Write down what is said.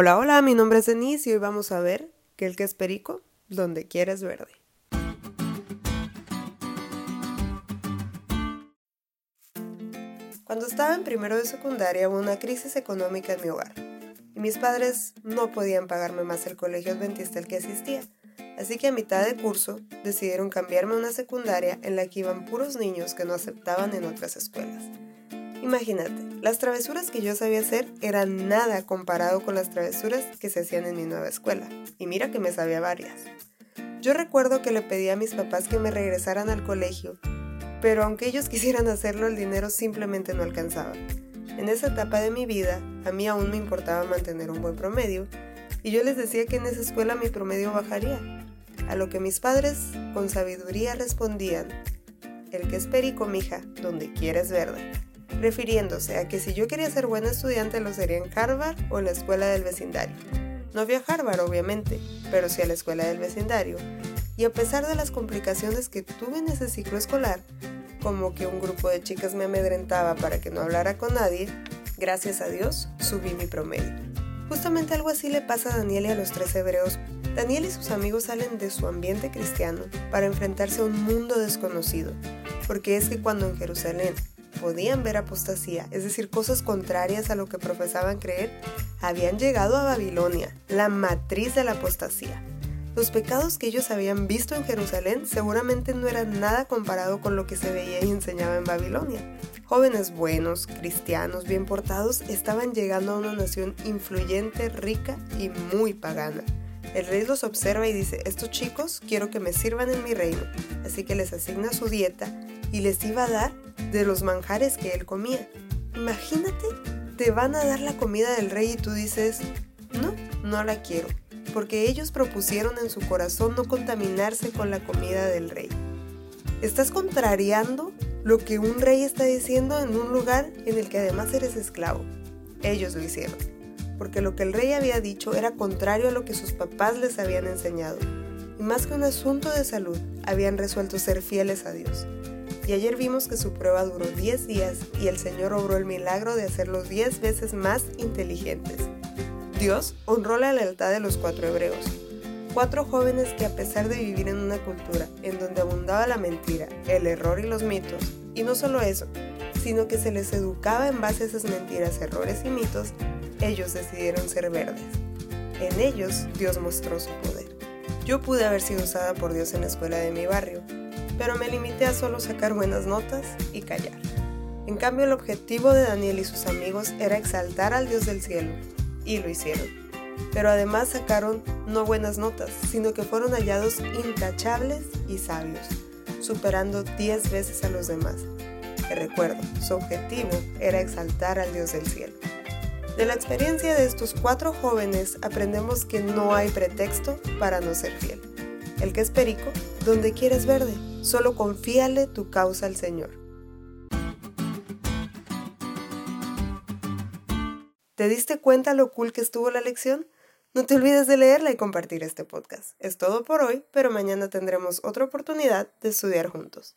Hola, hola, mi nombre es Denise y hoy vamos a ver que el que es perico, donde quieres verde. Cuando estaba en primero de secundaria hubo una crisis económica en mi hogar y mis padres no podían pagarme más el colegio adventista al que asistía, así que a mitad de curso decidieron cambiarme a una secundaria en la que iban puros niños que no aceptaban en otras escuelas. Imagínate, las travesuras que yo sabía hacer eran nada comparado con las travesuras que se hacían en mi nueva escuela, y mira que me sabía varias. Yo recuerdo que le pedí a mis papás que me regresaran al colegio, pero aunque ellos quisieran hacerlo, el dinero simplemente no alcanzaba. En esa etapa de mi vida, a mí aún me importaba mantener un buen promedio, y yo les decía que en esa escuela mi promedio bajaría, a lo que mis padres con sabiduría respondían, el que es perico, mija, donde quieres verde refiriéndose a que si yo quería ser buena estudiante lo sería en Harvard o en la escuela del vecindario. No fui a Harvard, obviamente, pero sí a la escuela del vecindario. Y a pesar de las complicaciones que tuve en ese ciclo escolar, como que un grupo de chicas me amedrentaba para que no hablara con nadie, gracias a Dios subí mi promedio. Justamente algo así le pasa a Daniel y a los tres hebreos. Daniel y sus amigos salen de su ambiente cristiano para enfrentarse a un mundo desconocido, porque es que cuando en Jerusalén podían ver apostasía, es decir, cosas contrarias a lo que profesaban creer, habían llegado a Babilonia, la matriz de la apostasía. Los pecados que ellos habían visto en Jerusalén seguramente no eran nada comparado con lo que se veía y enseñaba en Babilonia. Jóvenes buenos, cristianos, bien portados, estaban llegando a una nación influyente, rica y muy pagana. El rey los observa y dice, estos chicos quiero que me sirvan en mi reino, así que les asigna su dieta y les iba a dar de los manjares que él comía. Imagínate, te van a dar la comida del rey y tú dices, no, no la quiero, porque ellos propusieron en su corazón no contaminarse con la comida del rey. Estás contrariando lo que un rey está diciendo en un lugar en el que además eres esclavo. Ellos lo hicieron, porque lo que el rey había dicho era contrario a lo que sus papás les habían enseñado. Y más que un asunto de salud, habían resuelto ser fieles a Dios. Y ayer vimos que su prueba duró 10 días y el Señor obró el milagro de hacerlos 10 veces más inteligentes. Dios honró la lealtad de los cuatro hebreos, cuatro jóvenes que a pesar de vivir en una cultura en donde abundaba la mentira, el error y los mitos, y no solo eso, sino que se les educaba en base a esas mentiras, errores y mitos, ellos decidieron ser verdes. En ellos Dios mostró su poder. Yo pude haber sido usada por Dios en la escuela de mi barrio, pero me limité a solo sacar buenas notas y callar. En cambio, el objetivo de Daniel y sus amigos era exaltar al Dios del cielo, y lo hicieron. Pero además sacaron no buenas notas, sino que fueron hallados intachables y sabios, superando 10 veces a los demás. Que recuerdo, su objetivo era exaltar al Dios del cielo. De la experiencia de estos cuatro jóvenes aprendemos que no hay pretexto para no ser fiel. El que es perico, donde quieres verde, solo confíale tu causa al Señor. ¿Te diste cuenta lo cool que estuvo la lección? No te olvides de leerla y compartir este podcast. Es todo por hoy, pero mañana tendremos otra oportunidad de estudiar juntos.